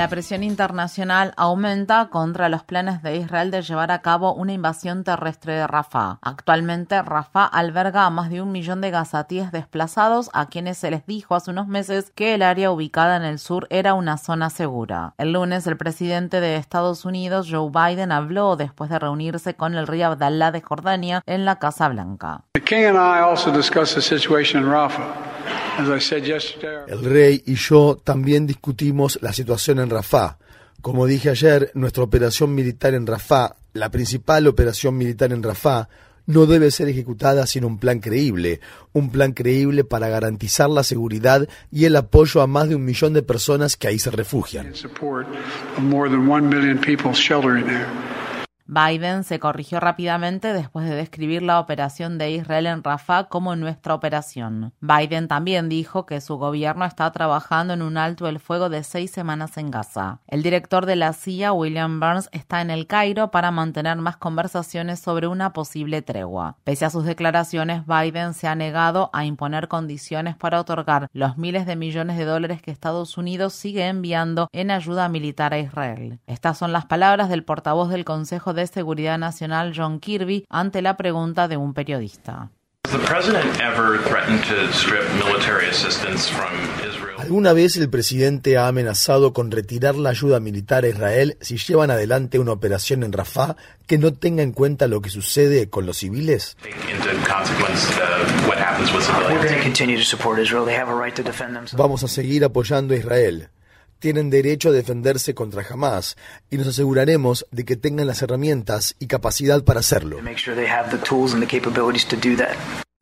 La presión internacional aumenta contra los planes de Israel de llevar a cabo una invasión terrestre de Rafah. Actualmente, Rafah alberga a más de un millón de gazatíes desplazados a quienes se les dijo hace unos meses que el área ubicada en el sur era una zona segura. El lunes, el presidente de Estados Unidos, Joe Biden, habló después de reunirse con el rey Abdallah de Jordania en la Casa Blanca. El rey y yo también discutimos la situación en Rafah. Como dije ayer, nuestra operación militar en Rafah, la principal operación militar en Rafah, no debe ser ejecutada sin un plan creíble, un plan creíble para garantizar la seguridad y el apoyo a más de un millón de personas que ahí se refugian. Biden se corrigió rápidamente después de describir la operación de Israel en Rafah como nuestra operación. Biden también dijo que su gobierno está trabajando en un alto el fuego de seis semanas en Gaza. El director de la CIA, William Burns, está en el Cairo para mantener más conversaciones sobre una posible tregua. Pese a sus declaraciones, Biden se ha negado a imponer condiciones para otorgar los miles de millones de dólares que Estados Unidos sigue enviando en ayuda militar a Israel. Estas son las palabras del portavoz del Consejo de de Seguridad Nacional John Kirby ante la pregunta de un periodista. ¿Alguna vez el presidente ha amenazado con retirar la ayuda militar a Israel si llevan adelante una operación en Rafah que no tenga en cuenta lo que sucede con los civiles? Vamos a seguir apoyando a Israel tienen derecho a defenderse contra Hamas y nos aseguraremos de que tengan las herramientas y capacidad para hacerlo.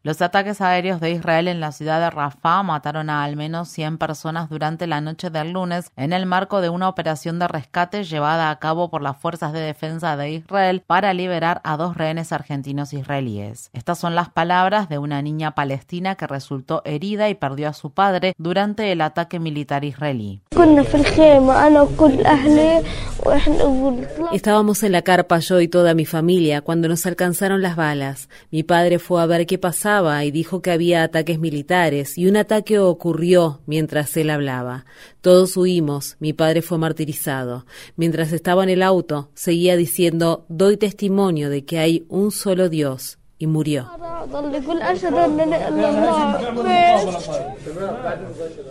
Los ataques aéreos de Israel en la ciudad de Rafah mataron a al menos 100 personas durante la noche del lunes en el marco de una operación de rescate llevada a cabo por las fuerzas de defensa de Israel para liberar a dos rehenes argentinos israelíes. Estas son las palabras de una niña palestina que resultó herida y perdió a su padre durante el ataque militar israelí. Estábamos en la carpa yo y toda mi familia cuando nos alcanzaron las balas. Mi padre fue a ver qué pasaba y dijo que había ataques militares y un ataque ocurrió mientras él hablaba. Todos huimos, mi padre fue martirizado. Mientras estaba en el auto, seguía diciendo, doy testimonio de que hay un solo Dios y murió.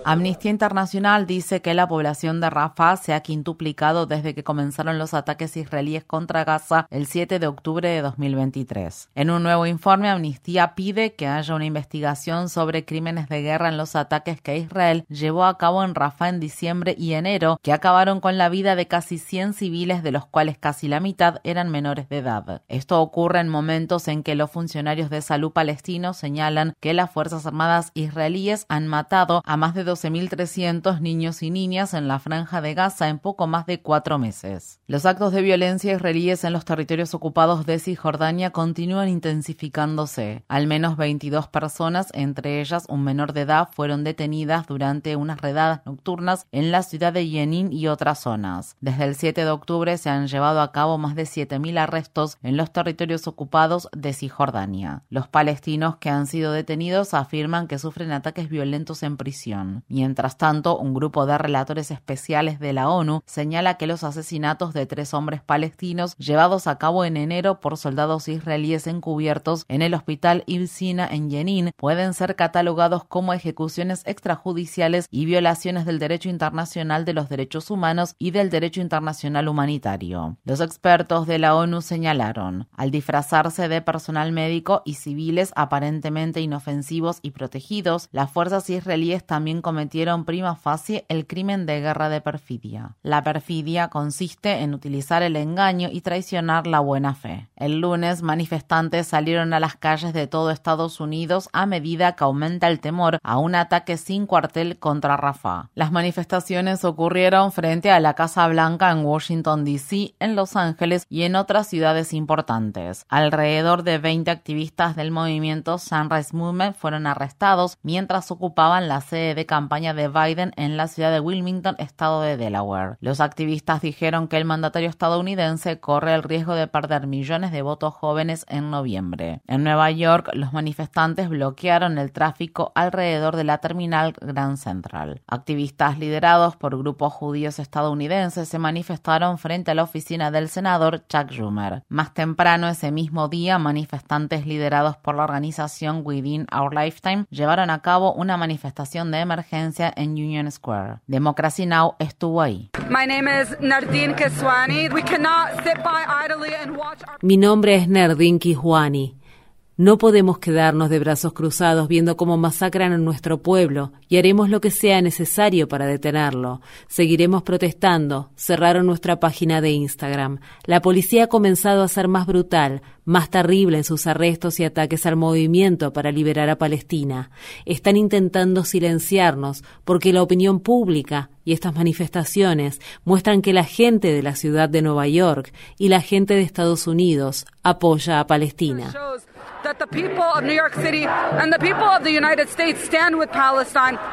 Amnistía Internacional dice que la población de Rafah se ha quintuplicado desde que comenzaron los ataques israelíes contra Gaza el 7 de octubre de 2023. En un nuevo informe, Amnistía pide que haya una investigación sobre crímenes de guerra en los ataques que Israel llevó a cabo en Rafah en diciembre y enero, que acabaron con la vida de casi 100 civiles, de los cuales casi la mitad eran menores de edad. Esto ocurre en momentos en que los funcionarios de salud palestinos señalan que las Fuerzas Armadas israelíes han matado a más de 12.300 niños y niñas en la franja de Gaza en poco más de cuatro meses. Los actos de violencia israelíes en los territorios ocupados de Cisjordania continúan intensificándose. Al menos 22 personas, entre ellas un menor de edad, fueron detenidas durante unas redadas nocturnas en la ciudad de Jenin y otras zonas. Desde el 7 de octubre se han llevado a cabo más de 7.000 arrestos en los territorios ocupados de Cisjordania los palestinos que han sido detenidos afirman que sufren ataques violentos en prisión. Mientras tanto, un grupo de relatores especiales de la ONU señala que los asesinatos de tres hombres palestinos llevados a cabo en enero por soldados israelíes encubiertos en el hospital Ibn Sina en Jenin pueden ser catalogados como ejecuciones extrajudiciales y violaciones del derecho internacional de los derechos humanos y del derecho internacional humanitario. Los expertos de la ONU señalaron, al disfrazarse de personal médico y civiles aparentemente inofensivos y protegidos, las fuerzas israelíes también cometieron prima facie el crimen de guerra de perfidia. La perfidia consiste en utilizar el engaño y traicionar la buena fe. El lunes, manifestantes salieron a las calles de todo Estados Unidos a medida que aumenta el temor a un ataque sin cuartel contra Rafah. Las manifestaciones ocurrieron frente a la Casa Blanca en Washington, D.C., en Los Ángeles y en otras ciudades importantes. Alrededor de 20 activistas del movimiento Sunrise Movement fueron arrestados mientras ocupaban la sede de campaña de Biden en la ciudad de Wilmington, estado de Delaware. Los activistas dijeron que el mandatario estadounidense corre el riesgo de perder millones de votos jóvenes en noviembre. En Nueva York, los manifestantes bloquearon el tráfico alrededor de la terminal Grand Central. Activistas liderados por grupos judíos estadounidenses se manifestaron frente a la oficina del senador Chuck Schumer. Más temprano ese mismo día, manifestantes liderados por la organización Within Our Lifetime llevaron a cabo una manifestación de emergencia en Union Square. Democracy Now! estuvo ahí. Mi nombre es Nerdin Kiswani. No podemos quedarnos de brazos cruzados viendo cómo masacran a nuestro pueblo y haremos lo que sea necesario para detenerlo. Seguiremos protestando. Cerraron nuestra página de Instagram. La policía ha comenzado a ser más brutal, más terrible en sus arrestos y ataques al movimiento para liberar a Palestina. Están intentando silenciarnos porque la opinión pública y estas manifestaciones muestran que la gente de la ciudad de Nueva York y la gente de Estados Unidos apoya a Palestina.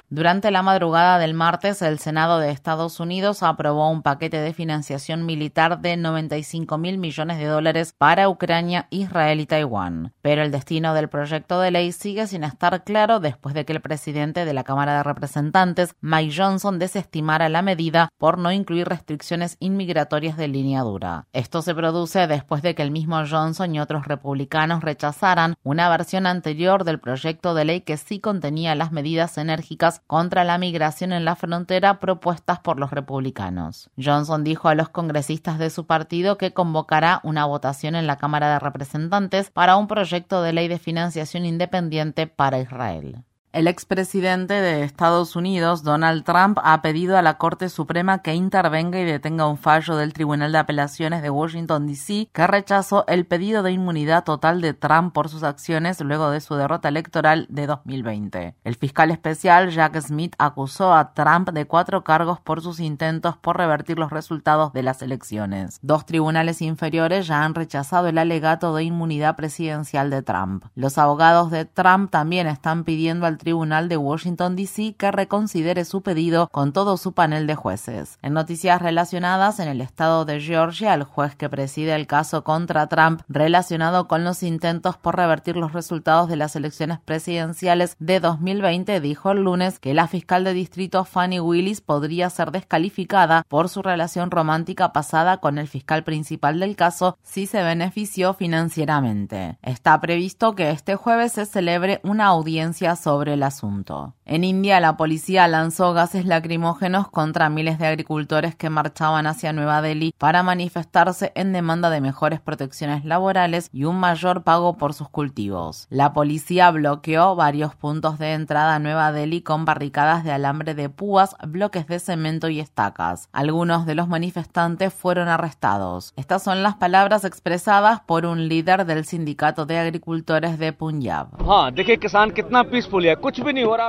Durante la madrugada del martes, el Senado de Estados Unidos aprobó un paquete de financiación militar de 95 mil millones de dólares para Ucrania, Israel y Taiwán. Pero el destino del proyecto de ley sigue sin estar claro después de que el presidente de la Cámara de Representantes, Mike Johnson, desestimara la medida por no incluir restricciones inmigratorias de línea dura. Esto se produce después de que el mismo Johnson y otros republicanos rechazaran una versión anterior del proyecto de ley que sí contenía las medidas enérgicas contra la migración en la frontera propuestas por los republicanos. Johnson dijo a los congresistas de su partido que convocará una votación en la Cámara de Representantes para un proyecto de ley de financiación independiente para Israel. El expresidente de Estados Unidos, Donald Trump, ha pedido a la Corte Suprema que intervenga y detenga un fallo del Tribunal de Apelaciones de Washington, D.C., que rechazó el pedido de inmunidad total de Trump por sus acciones luego de su derrota electoral de 2020. El fiscal especial Jack Smith acusó a Trump de cuatro cargos por sus intentos por revertir los resultados de las elecciones. Dos tribunales inferiores ya han rechazado el alegato de inmunidad presidencial de Trump. Los abogados de Trump también están pidiendo al Tribunal de Washington, D.C. que reconsidere su pedido con todo su panel de jueces. En noticias relacionadas, en el estado de Georgia, el juez que preside el caso contra Trump relacionado con los intentos por revertir los resultados de las elecciones presidenciales de 2020 dijo el lunes que la fiscal de distrito Fanny Willis podría ser descalificada por su relación romántica pasada con el fiscal principal del caso si se benefició financieramente. Está previsto que este jueves se celebre una audiencia sobre el asunto. En India, la policía lanzó gases lacrimógenos contra miles de agricultores que marchaban hacia Nueva Delhi para manifestarse en demanda de mejores protecciones laborales y un mayor pago por sus cultivos. La policía bloqueó varios puntos de entrada a Nueva Delhi con barricadas de alambre de púas, bloques de cemento y estacas. Algunos de los manifestantes fueron arrestados. Estas son las palabras expresadas por un líder del sindicato de agricultores de Punjab.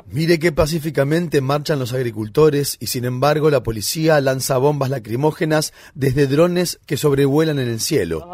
Mire que pacíficamente marchan los agricultores y sin embargo la policía lanza bombas lacrimógenas desde drones que sobrevuelan en el cielo.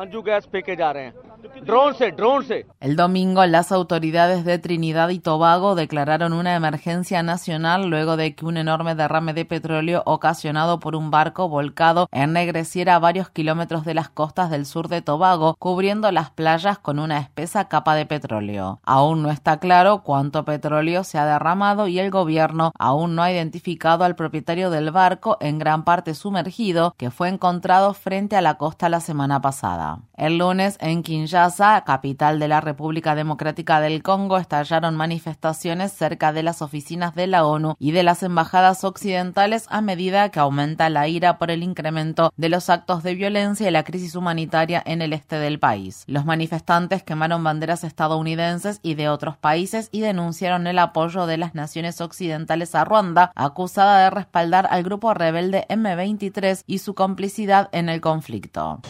El domingo las autoridades de Trinidad y Tobago declararon una emergencia nacional luego de que un enorme derrame de petróleo ocasionado por un barco volcado ennegreciera varios kilómetros de las costas del sur de Tobago, cubriendo las playas con una espesa capa de petróleo. Aún no está claro cuánto petróleo se ha derramado y el gobierno aún no ha identificado al propietario del barco en gran parte sumergido que fue encontrado frente a la costa la semana pasada. El lunes en Kinshasa, capital de la República Democrática del Congo, estallaron manifestaciones cerca de las oficinas de la ONU y de las embajadas occidentales a medida que aumenta la ira por el incremento de los actos de violencia y la crisis humanitaria en el este del país. Los manifestantes quemaron banderas estadounidenses y de otros países y denunciaron el apoyo de las naciones occidentales a Ruanda, acusada de respaldar al grupo rebelde M23 y su complicidad en el conflicto.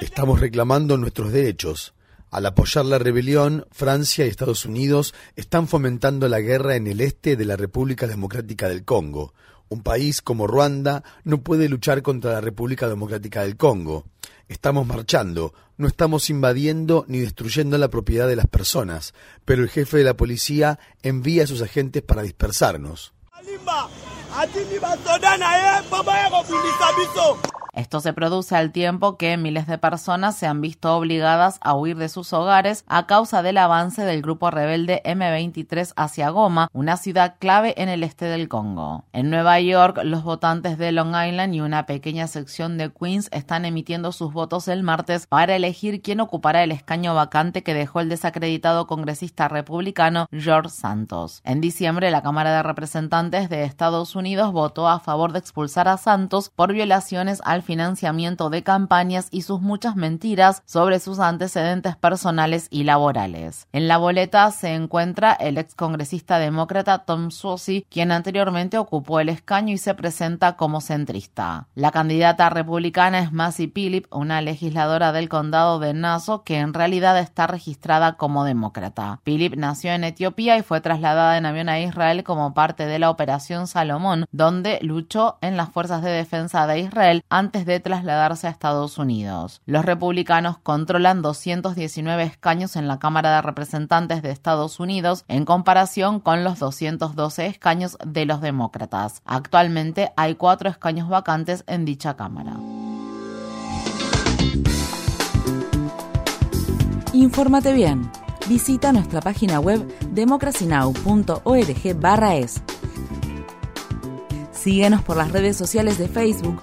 Estamos reclamando nuestros derechos. Al apoyar la rebelión, Francia y Estados Unidos están fomentando la guerra en el este de la República Democrática del Congo. Un país como Ruanda no puede luchar contra la República Democrática del Congo. Estamos marchando, no estamos invadiendo ni destruyendo la propiedad de las personas, pero el jefe de la policía envía a sus agentes para dispersarnos. Esto se produce al tiempo que miles de personas se han visto obligadas a huir de sus hogares a causa del avance del grupo rebelde M23 hacia Goma, una ciudad clave en el este del Congo. En Nueva York, los votantes de Long Island y una pequeña sección de Queens están emitiendo sus votos el martes para elegir quién ocupará el escaño vacante que dejó el desacreditado congresista republicano George Santos. En diciembre, la Cámara de Representantes de Estados Unidos votó a favor de expulsar a Santos por violaciones al financiamiento de campañas y sus muchas mentiras sobre sus antecedentes personales y laborales. En la boleta se encuentra el excongresista demócrata Tom Suozzi, quien anteriormente ocupó el escaño y se presenta como centrista. La candidata republicana es Massey Philip, una legisladora del condado de Nassau que en realidad está registrada como demócrata. Philip nació en Etiopía y fue trasladada en avión a Israel como parte de la Operación Salomón, donde luchó en las fuerzas de defensa de Israel antes de trasladarse a Estados Unidos. Los republicanos controlan 219 escaños en la Cámara de Representantes de Estados Unidos en comparación con los 212 escaños de los demócratas. Actualmente hay cuatro escaños vacantes en dicha Cámara. Infórmate bien. Visita nuestra página web democracynow.org/es. Síguenos por las redes sociales de Facebook,